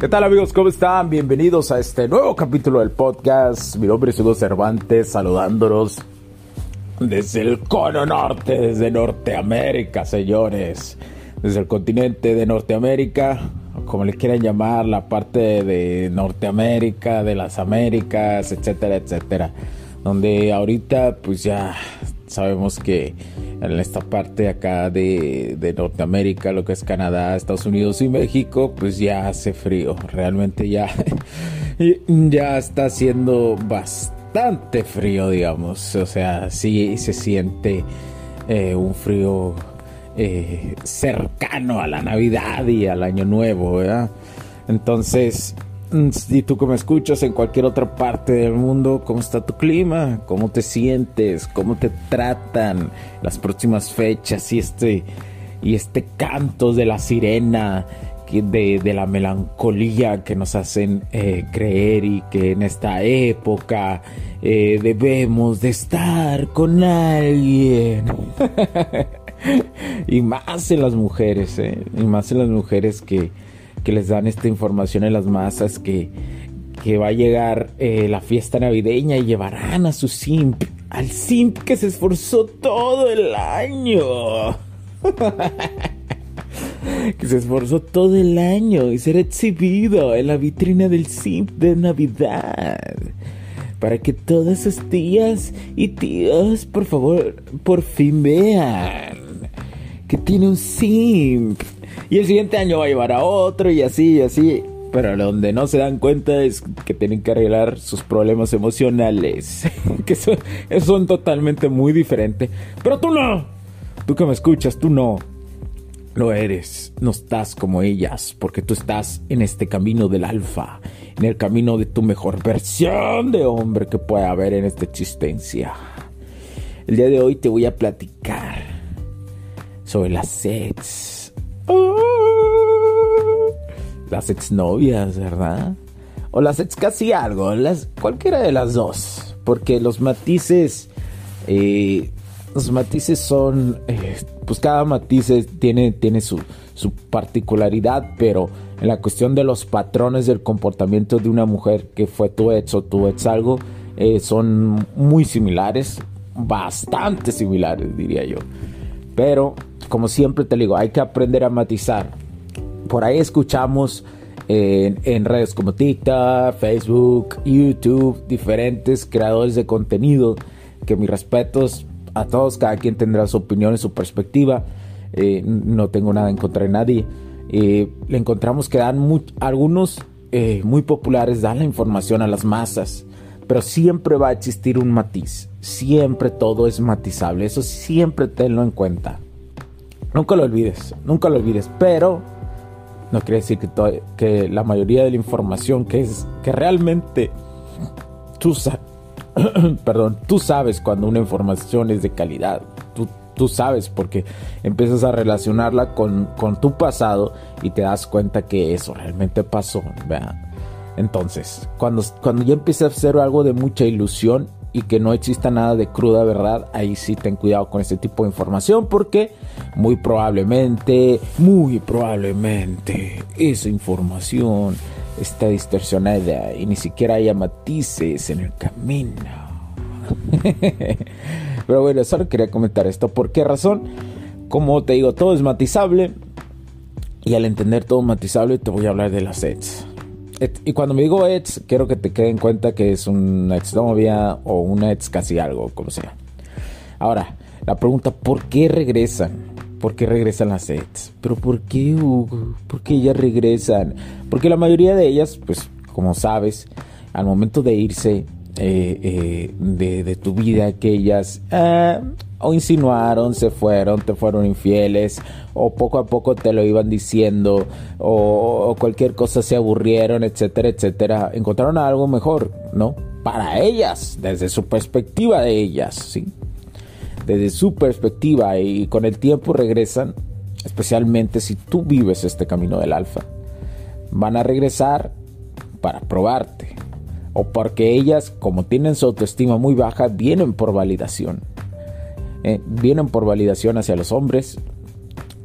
¿Qué tal amigos? ¿Cómo están? Bienvenidos a este nuevo capítulo del podcast. Mi nombre es Hugo Cervantes, saludándolos desde el cono norte, desde Norteamérica, señores. Desde el continente de Norteamérica, como le quieran llamar, la parte de Norteamérica, de las Américas, etcétera, etcétera. Donde ahorita pues ya sabemos que en esta parte acá de, de, Norteamérica, lo que es Canadá, Estados Unidos y México, pues ya hace frío. Realmente ya, ya está haciendo bastante frío, digamos. O sea, sí se siente eh, un frío eh, cercano a la Navidad y al Año Nuevo, ¿verdad? Entonces, mm, si tú que me escuchas en cualquier otra parte del mundo, ¿cómo está tu clima? ¿Cómo te sientes? ¿Cómo te tratan las próximas fechas y este, y este canto de la sirena? de, la melancolía que nos hacen eh, creer y que en esta época eh, debemos de estar con alguien. y más en las mujeres, eh, y más en las mujeres que, que, les dan esta información en las masas que, que va a llegar la fiesta navideña y llevarán a su simp, al simp que se esforzó todo el año. que se esforzó todo el año y será exhibido en la vitrina del Simp de Navidad. Para que todas esas tías y tíos, por favor, por fin vean que tiene un Simp. Y el siguiente año va a llevar a otro y así y así. Pero donde no se dan cuenta es que tienen que arreglar sus problemas emocionales. que son, son totalmente muy diferentes. Pero tú no. Tú que me escuchas, tú no lo eres, no estás como ellas, porque tú estás en este camino del alfa, en el camino de tu mejor versión de hombre que pueda haber en esta existencia. El día de hoy te voy a platicar sobre las ex. Las exnovias, ¿verdad? O las ex casi algo, las, cualquiera de las dos, porque los matices eh, los matices son, eh, pues cada matiz tiene, tiene su, su, particularidad, pero en la cuestión de los patrones del comportamiento de una mujer que fue tu ex o tu ex algo, eh, son muy similares, bastante similares diría yo. Pero, como siempre te digo, hay que aprender a matizar. Por ahí escuchamos en, en, redes como TikTok, Facebook, YouTube, diferentes creadores de contenido, que mis respetos a todos, cada quien tendrá su opinión y su perspectiva. Eh, no tengo nada en contra de nadie. Eh, le encontramos que dan algunos eh, muy populares, dan la información a las masas, pero siempre va a existir un matiz. Siempre todo es matizable. Eso siempre tenlo en cuenta. Nunca lo olvides, nunca lo olvides. Pero no quiere decir que, la mayoría de la información que es que realmente tú, perdón, tú sabes cuando una información es de calidad. Tú, tú sabes porque empiezas a relacionarla con, con, tu pasado y te das cuenta que eso realmente pasó. Entonces, cuando, cuando ya empieza a hacer algo de mucha ilusión y que no exista nada de cruda verdad, ahí sí ten cuidado con este tipo de información porque muy probablemente, muy probablemente esa información está distorsionada y ni siquiera haya matices en el camino. Pero bueno, solo quería comentar esto. ¿Por qué razón? Como te digo, todo es matizable. Y al entender todo matizable, te voy a hablar de las ETS. Y cuando me digo ETS, quiero que te quede en cuenta que es una exnovia o una ex casi algo, como sea. Ahora, la pregunta, ¿por qué regresan? ¿Por qué regresan las sets? ¿Pero por qué, Hugo? ¿Por qué ellas regresan? Porque la mayoría de ellas, pues, como sabes, al momento de irse eh, de, tu vida, que ellas o insinuaron, se fueron, te fueron infieles, o poco a poco te lo iban diciendo, o, cualquier cosa se aburrieron, etcétera, etcétera, encontraron algo mejor, ¿no? Para ellas, desde su perspectiva de ellas, ¿sí? Desde su perspectiva y con el tiempo regresan, especialmente si tú vives este camino del alfa. Van a regresar para probarte, o porque ellas, como tienen su autoestima muy baja, vienen por validación eh, vienen por validación hacia los hombres.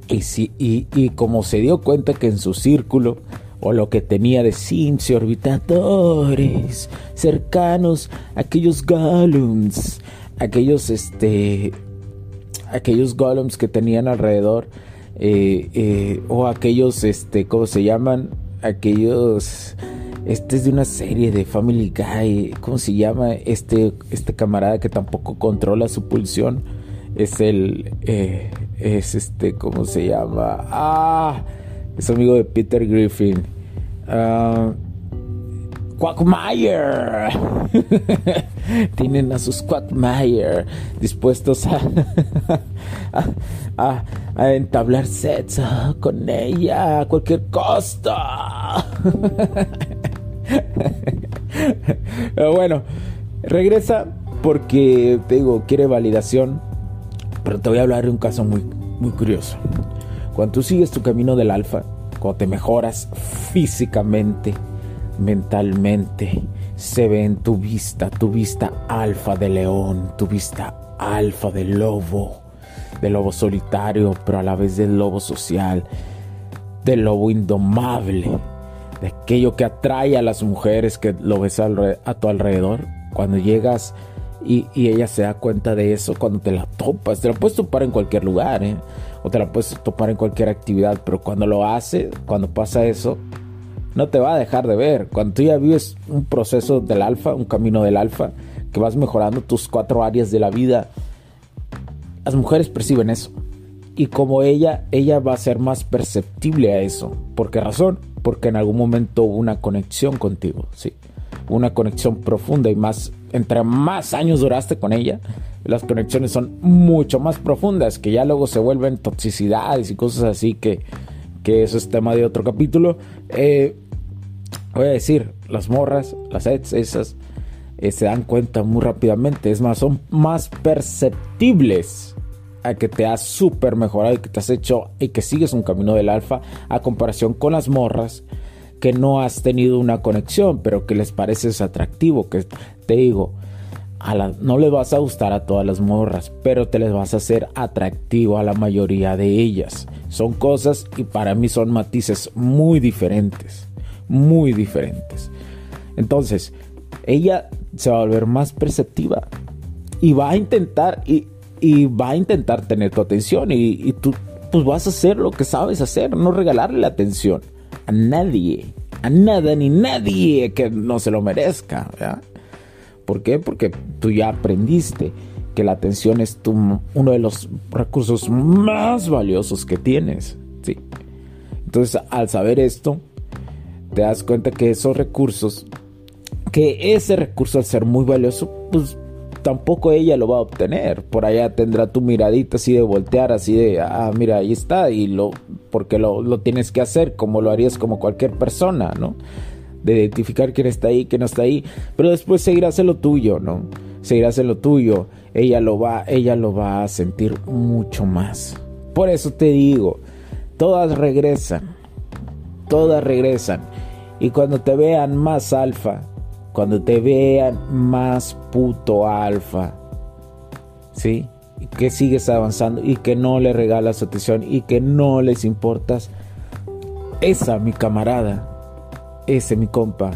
Y, si, y, como se dio cuenta que en su círculo, o lo que tenía de sims y orbitadores cercanos, aquellos golems, aquellos este, aquellos golems que tenían alrededor, eh, eh, o aquellos, este, ¿cómo se llaman? Aquellos, este es de una serie de Family Guy, ¿cómo se llama? Este, este camarada que tampoco controla su pulsión es el, eh, es este, ¿cómo se llama? Ah, es amigo de Peter Griffin. Uh, Quackmeyer. Tienen a sus Quackmeyer dispuestos a, a, a, entablar sexo con ella a cualquier costo. Pero bueno, regresa porque te digo, quiere validación pero te voy a hablar de un caso muy, muy curioso. Cuando tú sigues tu camino del alfa, cuando te mejoras físicamente, mentalmente, se ve en tu vista, tu vista alfa de león, tu vista alfa de lobo, de lobo solitario, pero a la vez del lobo social, del lobo indomable, de aquello que atrae a las mujeres que lo ves a tu alrededor. Cuando llegas y, ella se da cuenta de eso cuando te la topas. Te la puedes topar en cualquier lugar, ¿eh? O te la puedes topar en cualquier actividad. Pero cuando lo hace, cuando pasa eso, no te va a dejar de ver. Cuando tú ya vives un proceso del alfa, un camino del alfa, que vas mejorando tus cuatro áreas de la vida, las mujeres perciben eso. Y como ella, ella va a ser más perceptible a eso. ¿Por qué razón? Porque en algún momento hubo una conexión contigo, ¿sí? Una conexión profunda y más entre más años duraste con ella, las conexiones son mucho más profundas, que ya luego se vuelven toxicidades y cosas así, que, que eso es tema de otro capítulo. Eh, voy a decir, las morras, las ex, esas, eh, se dan cuenta muy rápidamente, es más, son más perceptibles a que te has súper mejorado y que te has hecho y que sigues un camino del alfa a comparación con las morras que no has tenido una conexión, pero que les pareces atractivo, que te digo, a la, no les vas a gustar a todas las morras, pero te les vas a hacer atractivo a la mayoría de ellas. Son cosas y para mí son matices muy diferentes, muy diferentes. Entonces, ella se va a volver más perceptiva y va a intentar y, va a intentar tener tu atención y, y tú pues vas a hacer lo que sabes hacer, no regalarle la atención a nadie, a nada ni nadie que no se lo merezca. ¿Por qué? Porque tú ya aprendiste que la atención es uno de los recursos más valiosos que tienes. ¿sí? Entonces, al saber esto, te das cuenta que esos recursos, que ese recurso al ser muy valioso, pues tampoco ella lo va a obtener. Por allá tendrá tu miradita así de voltear, así de, ah, mira, ahí está, y lo, porque lo, lo tienes que hacer como lo harías como cualquier persona, ¿no? De identificar quién está ahí, quién no está ahí, pero después seguirás en lo tuyo, ¿no? Seguirás en lo tuyo, ella lo va, ella lo va a sentir mucho más. Por eso te digo, todas regresan, todas regresan, y cuando te vean más alfa, cuando te vean más puto alfa, ¿sí? Que sigues avanzando y que no le regalas atención y que no les importas. Esa, mi camarada, ese, mi compa,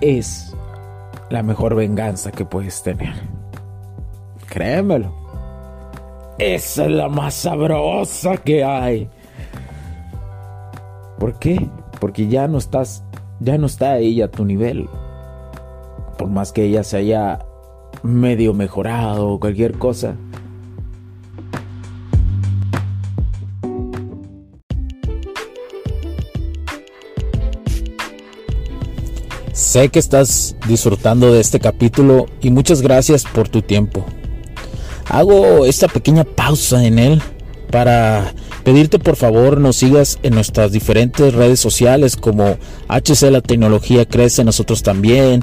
es la mejor venganza que puedes tener. Créemelo. Esa es la más sabrosa que hay. ¿Por qué? Porque ya no estás, ya no está ella a tu nivel por más que ella se haya medio mejorado o cualquier cosa. Sé que estás disfrutando de este capítulo y muchas gracias por tu tiempo. Hago esta pequeña pausa en él para pedirte por favor nos sigas en nuestras diferentes redes sociales como HC La Tecnología Crece, nosotros también,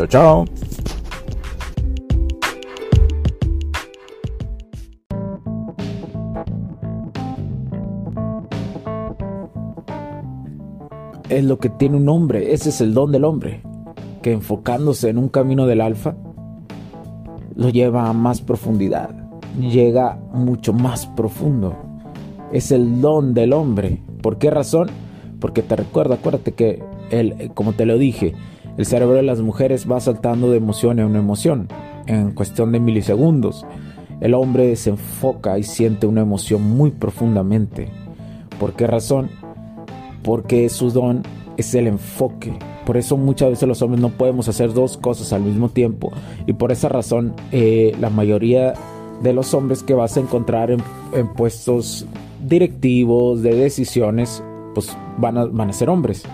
Chao, chao. Es lo que tiene un hombre, ese es el don del hombre, que enfocándose en un camino del alfa, lo lleva a más profundidad, llega mucho más profundo. Es el don del hombre. ¿Por qué razón? Porque te recuerdo, acuérdate que, el, como te lo dije, el cerebro de las mujeres va saltando de emoción en emoción en cuestión de milisegundos. El hombre se enfoca y siente una emoción muy profundamente. ¿Por qué razón? Porque su don es el enfoque, por eso muchas veces los hombres no podemos hacer dos cosas al mismo tiempo. Y por esa razón eh, la mayoría de los hombres que vas a encontrar en, puestos directivos, de decisiones, pues van a, van a ser hombres.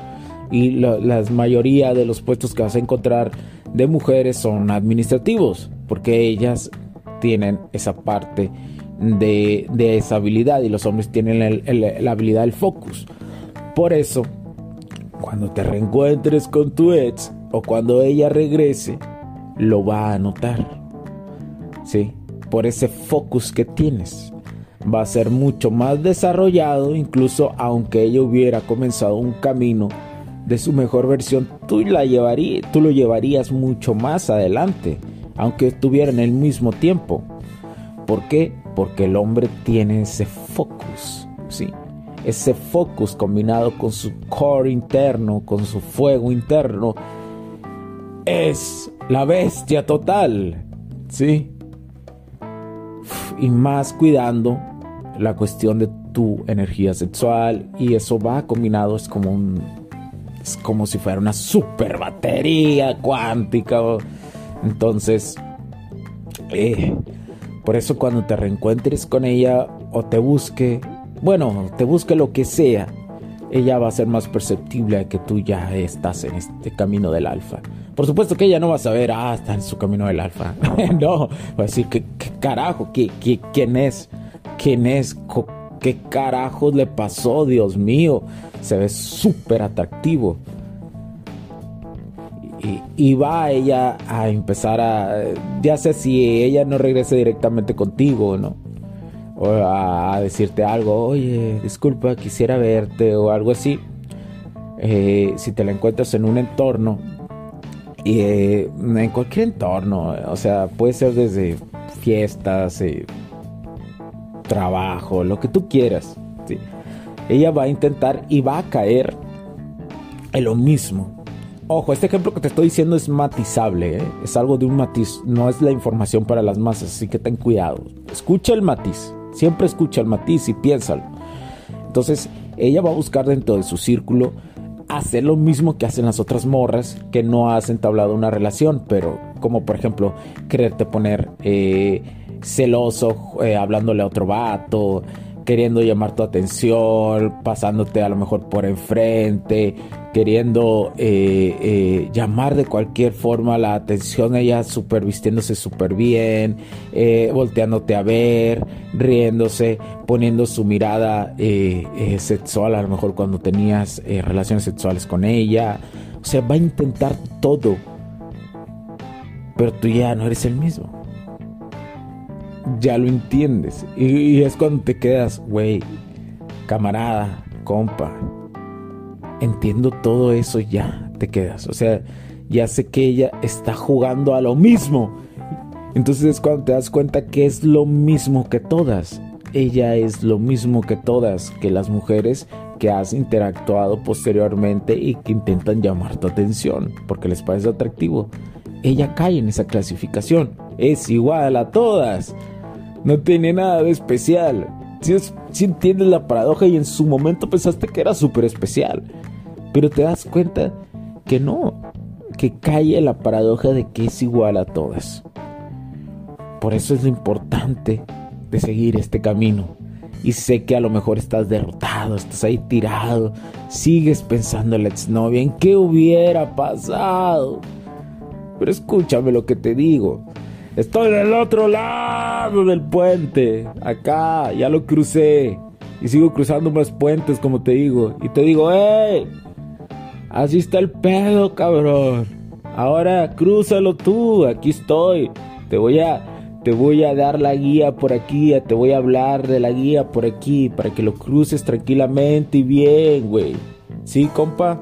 Y la, mayoría de los puestos que vas a encontrar de mujeres son administrativos, porque ellas tienen esa parte de, esa habilidad y los hombres tienen la habilidad del focus. Por eso cuando te reencuentres con tu ex o cuando ella regrese, lo va a notar. ¿Sí? Por ese focus que tienes. Va a ser mucho más desarrollado, incluso aunque ella hubiera comenzado un camino de su mejor versión, tú, la tú lo llevarías mucho más adelante, aunque estuviera en el mismo tiempo. ¿Por qué? Porque el hombre tiene ese focus, ¿sí? ese focus combinado con su core interno, con su fuego interno, es la bestia total, ¿sí? Y más cuidando la cuestión de tu energía sexual y eso va combinado, es como un es como si fuera una super batería cuántica. Entonces, eh, por eso cuando te reencuentres con ella o te busque, bueno, te busque lo que sea, ella va a ser más perceptible a que tú ya estás en este camino del alfa. Por supuesto que ella no va a saber, ah, está en su camino del alfa. no, va a decir, ¿qué, carajo? ¿Qué, quién es? ¿Quién es? ¿Qué carajo le pasó? Dios mío, se ve súper atractivo. Y, y, va ella a empezar a, ya sé si ella no regrese directamente contigo, ¿no? o a, decirte algo, oye, disculpa, quisiera verte o algo así. Eh, si te la encuentras en un entorno, y eh, en cualquier entorno, o sea, puede ser desde fiestas, eh, trabajo, lo que tú quieras. Ella va a intentar y va a caer en lo mismo. Ojo, este ejemplo que te estoy diciendo es matizable, es algo de un matiz, no es la información para las masas, así que ten cuidado. Escucha el matiz. Siempre escucha el matiz y piénsalo. Entonces, ella va a buscar dentro de su círculo hacer lo mismo que hacen las otras morras que no has entablado una relación, pero como por ejemplo quererte poner eh, celoso eh, hablándole a otro vato, queriendo llamar tu atención, pasándote a lo mejor por enfrente, queriendo eh, eh, llamar de cualquier forma la atención, ella super vistiéndose súper bien, volteándote a ver, riéndose, poniendo su mirada sexual, a lo mejor cuando tenías relaciones sexuales con ella. O sea, va a intentar todo, pero tú ya no eres el mismo ya lo entiendes. Y, es cuando te quedas, güey, camarada, compa. Entiendo todo eso ya, te quedas. O sea, ya sé que ella está jugando a lo mismo. Entonces es cuando te das cuenta que es lo mismo que todas. Ella es lo mismo que todas, que las mujeres que has interactuado posteriormente y que intentan llamar tu atención porque les parece atractivo. Ella cae en esa clasificación. Es igual a todas. No tiene nada de especial. Si, entiendes la paradoja y en su momento pensaste que era súper especial. Pero te das cuenta que no. Que cae la paradoja de que es igual a todas. Por eso es lo importante de seguir este camino. Y sé que a lo mejor estás derrotado, estás ahí tirado, sigues pensando en la exnovia, en qué hubiera pasado. Pero escúchame lo que te digo. Estoy del otro lado del puente. Acá, ya lo crucé. Y sigo cruzando más puentes, como te digo. Y te digo, ¡eh! Así está el pedo, cabrón. Ahora crúzalo tú. Aquí estoy. Te voy a te voy a dar la guía por aquí, te voy a hablar de la guía por aquí, para que lo cruces tranquilamente y bien, güey. ¿Sí, compa?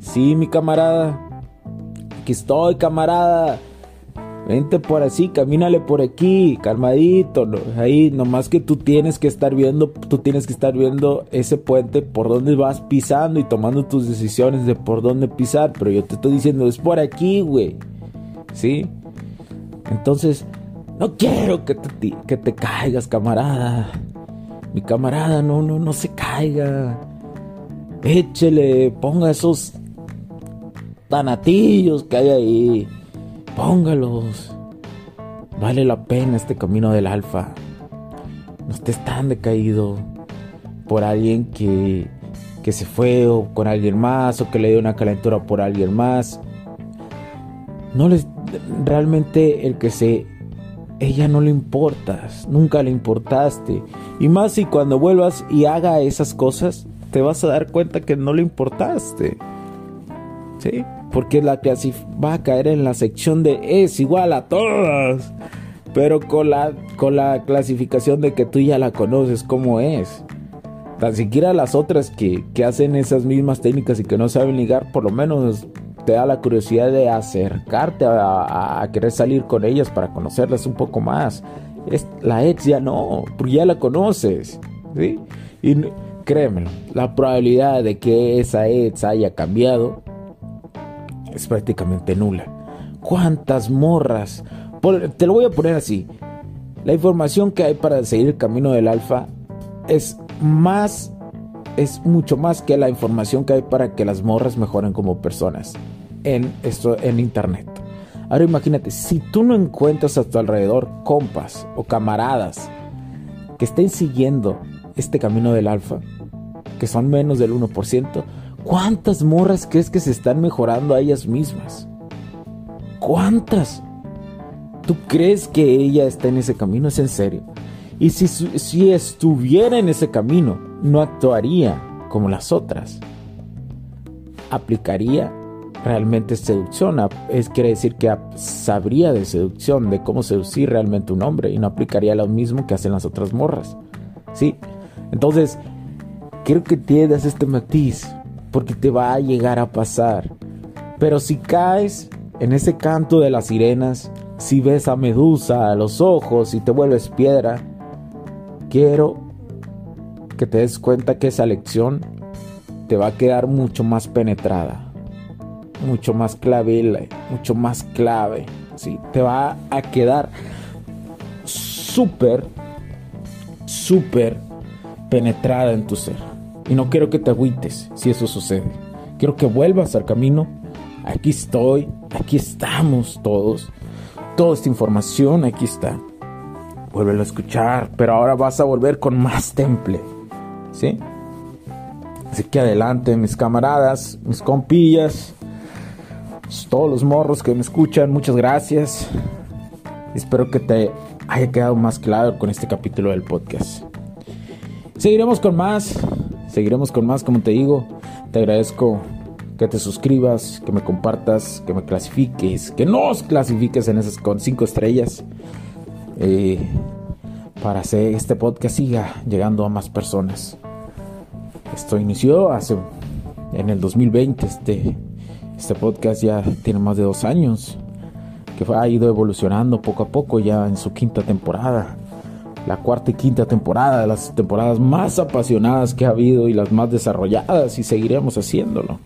Sí, mi camarada. Aquí estoy, camarada. Vente por así, camínale por aquí, calmadito. Ahí, nomás que tú tienes que estar viendo, tú tienes que estar viendo ese puente por donde vas pisando y tomando tus decisiones de por dónde pisar. Pero yo te estoy diciendo, es por aquí, güey. ¿Sí? Entonces, no quiero que te, que te caigas, camarada. Mi camarada, no, no, no se caiga. Échele, ponga esos tanatillos que hay ahí. Póngalos. Vale la pena este camino del alfa. No estés tan decaído por alguien que, que se fue o con alguien más o que le dio una calentura por alguien más. No les realmente el que se ella no le importas, nunca le importaste. Y más si cuando vuelvas y haga esas cosas, te vas a dar cuenta que no le importaste. ¿Sí? Porque la va a caer en la sección de es igual a todas. Pero con la, con la clasificación de que tú ya la conoces como es. Tan siquiera las otras que, que hacen esas mismas técnicas y que no saben ligar, por lo menos te da la curiosidad de acercarte a, querer salir con ellas para conocerlas un poco más. La ex ya no, porque ya la conoces. ¿sí? Y créeme, la probabilidad de que esa ex haya cambiado es prácticamente nula. ¿Cuántas morras? te lo voy a poner así. La información que hay para seguir el camino del alfa es más es mucho más que la información que hay para que las morras mejoren como personas en esto en internet. Ahora imagínate, si tú no encuentras a tu alrededor compas o camaradas que estén siguiendo este camino del alfa, que son menos del 1%, ¿cuántas morras crees que se están mejorando a ellas mismas? ¿Cuántas? ¿Tú crees que ella está en ese camino? ¿Es en serio? Y si, si estuviera en ese camino, no actuaría como las otras. Aplicaría realmente seducción. Es, quiere decir que sabría de seducción, de cómo seducir realmente un hombre y no aplicaría lo mismo que hacen las otras morras. ¿Sí? Entonces, quiero que entiendas este matiz, porque te va a llegar a pasar. Pero si caes en ese canto de las sirenas, si ves a Medusa a los ojos y te vuelves piedra, quiero que te des cuenta que esa lección te va a quedar mucho más penetrada mucho más clave, mucho más clave. ¿sí? Te va a quedar súper, súper penetrada en tu ser. Y no quiero que te agüites si eso sucede. Quiero que vuelvas al camino. Aquí estoy, aquí estamos todos. Toda esta información aquí está. Vuélvelo a escuchar, pero ahora vas a volver con más temple. ¿Sí? Así que adelante, mis camaradas, mis compillas todos los morros que me escuchan, muchas gracias. Espero que te haya quedado más claro con este capítulo del podcast. Seguiremos con más, seguiremos con más, como te digo. Te agradezco que te suscribas, que me compartas, que me clasifiques, que nos clasifiques en esas con cinco estrellas. Eh, para que este podcast siga llegando a más personas. Esto inició hace en el 2020, este este podcast ya tiene más de dos años, que ha ido evolucionando poco a poco ya en su quinta temporada. La cuarta y quinta temporada, las temporadas más apasionadas que ha habido y las más desarrolladas y seguiremos haciéndolo.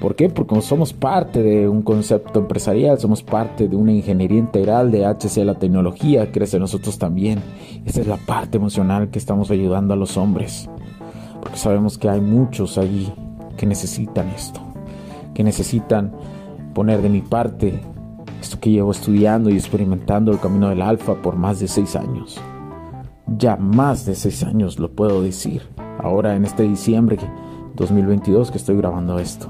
¿Por qué? Porque somos parte de un concepto empresarial, somos parte de una ingeniería integral de HC la tecnología, crece nosotros también. Esa es la parte emocional que estamos ayudando a los hombres. Porque sabemos que hay muchos allí que necesitan esto, que necesitan poner de mi parte esto que llevo estudiando y experimentando el camino del alfa por más de seis años. Ya más de seis años lo puedo decir. Ahora en este diciembre 2022 que estoy grabando esto.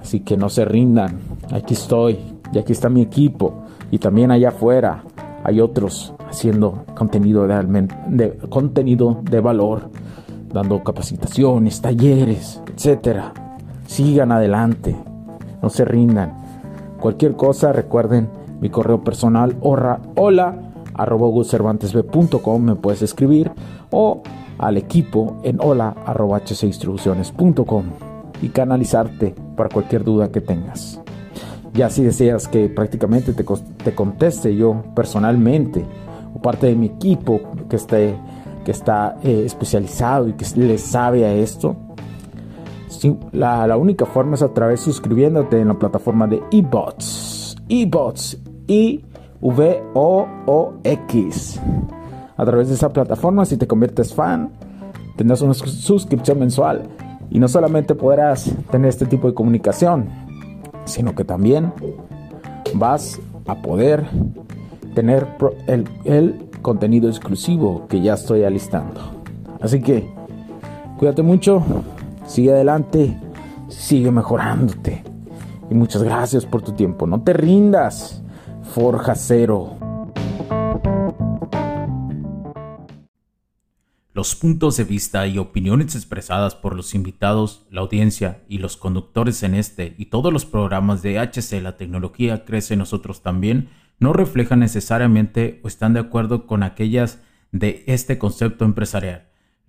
Así que no se rindan. Aquí estoy. Y aquí está mi equipo. Y también allá afuera hay otros haciendo contenido de, contenido de valor, dando capacitaciones, talleres, etcétera. Sigan adelante. No se rindan. Cualquier cosa, recuerden mi correo personal hola, hola arroba me puedes escribir o al equipo en hola arroba y canalizarte para cualquier duda que tengas. Ya si deseas que prácticamente te, te conteste yo personalmente o parte de mi equipo que, esté, que está eh, especializado y que le sabe a esto, la, única forma es a través suscribiéndote en la plataforma de eBots. eBots. I-V-O-O-X. A través de esa plataforma, si te conviertes fan, tendrás una suscripción mensual y no solamente podrás tener este tipo de comunicación, sino que también vas a poder tener el, contenido exclusivo que ya estoy alistando. Así que cuídate mucho, sigue adelante, sigue mejorándote. Y muchas gracias por tu tiempo. No te rindas. Forja cero. Los puntos de vista y opiniones expresadas por los invitados, la audiencia y los conductores en este y todos los programas de HC La Tecnología Crece Nosotros también no reflejan necesariamente o están de acuerdo con aquellas de este concepto empresarial,